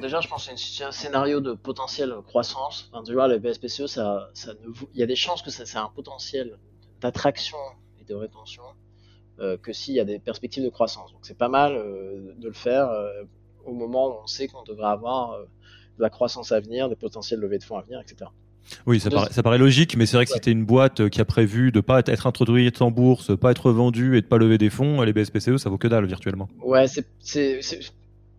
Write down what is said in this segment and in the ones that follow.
Déjà, je pense que c'est un scénario de potentielle croissance. Enfin, tu vois, le BSPCE, ça, ça ne, il y a des chances que ça, c'est un potentiel d'attraction et de rétention euh, que s'il y a des perspectives de croissance. Donc, c'est pas mal euh, de le faire euh, au moment où on sait qu'on devrait avoir de la croissance à venir, des potentiels levées de fonds à venir, etc. Oui, ça, paraît, ça paraît, logique, mais c'est vrai que si c'était une boîte qui a prévu de pas être introduite en bourse, pas être vendue et de pas lever des fonds, les BSPCE, ça vaut que dalle virtuellement. Ouais, c'est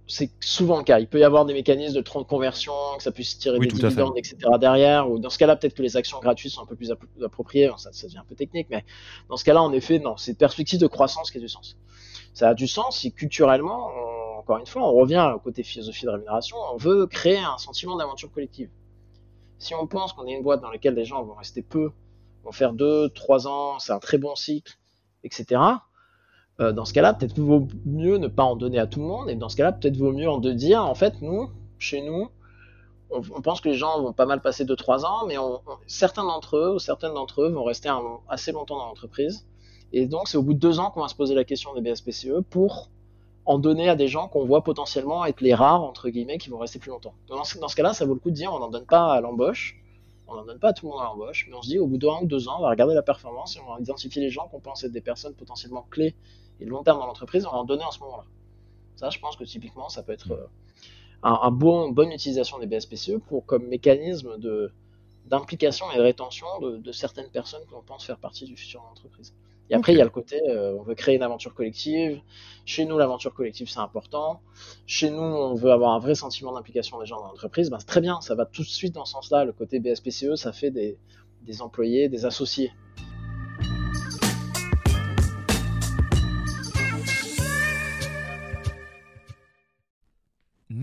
c'est souvent le cas. Il peut y avoir des mécanismes de conversion, que ça puisse tirer des dividendes, etc. derrière. Ou dans ce cas-là, peut-être que les actions gratuites sont un peu plus appropriées. ça, ça, devient un peu technique, mais dans ce cas-là, en effet, non, c'est une perspective de croissance qui a du sens. Ça a du sens si culturellement, encore une fois, on revient au côté philosophie de rémunération, on veut créer un sentiment d'aventure collective. Si on pense qu'on est une boîte dans laquelle les gens vont rester peu, vont faire deux, trois ans, c'est un très bon cycle, etc euh, dans ce cas-là, peut-être vaut mieux ne pas en donner à tout le monde, et dans ce cas-là, peut-être vaut mieux en de dire, en fait, nous, chez nous, on, pense que les gens vont pas mal passer 2-3 ans, mais certains d'entre eux ou certaines d'entre eux vont rester assez longtemps dans l'entreprise. Et donc, c'est au bout de 2 ans qu'on va se poser la question des BSPCE pour en donner à des gens qu'on voit potentiellement être les rares, entre guillemets, qui vont rester plus longtemps. Dans ce, cas-là, ça vaut le coup de dire, on n'en donne pas à l'embauche, on n'en donne pas à tout le monde à l'embauche, mais on se dit, au bout de 1 ou 2 ans, on va regarder la performance et on va identifier les gens qu'on pense être des personnes potentiellement clés et long terme dans l'entreprise, on va en donner en ce moment-là. Ça, je pense que typiquement, ça peut être euh, un, bon, bonne utilisation des BSPCE pour comme mécanisme de d'implication et de rétention de, certaines personnes qu'on pense faire partie du futur de l'entreprise. Et après, il y a le côté, euh, on veut créer une aventure collective. Chez nous, l'aventure collective, c'est important. Chez nous, on veut avoir un vrai sentiment d'implication des gens dans l'entreprise. Ben, c'est très bien, ça va tout de suite dans ce sens-là. Le côté BSPCE, ça fait des, des employés, des associés.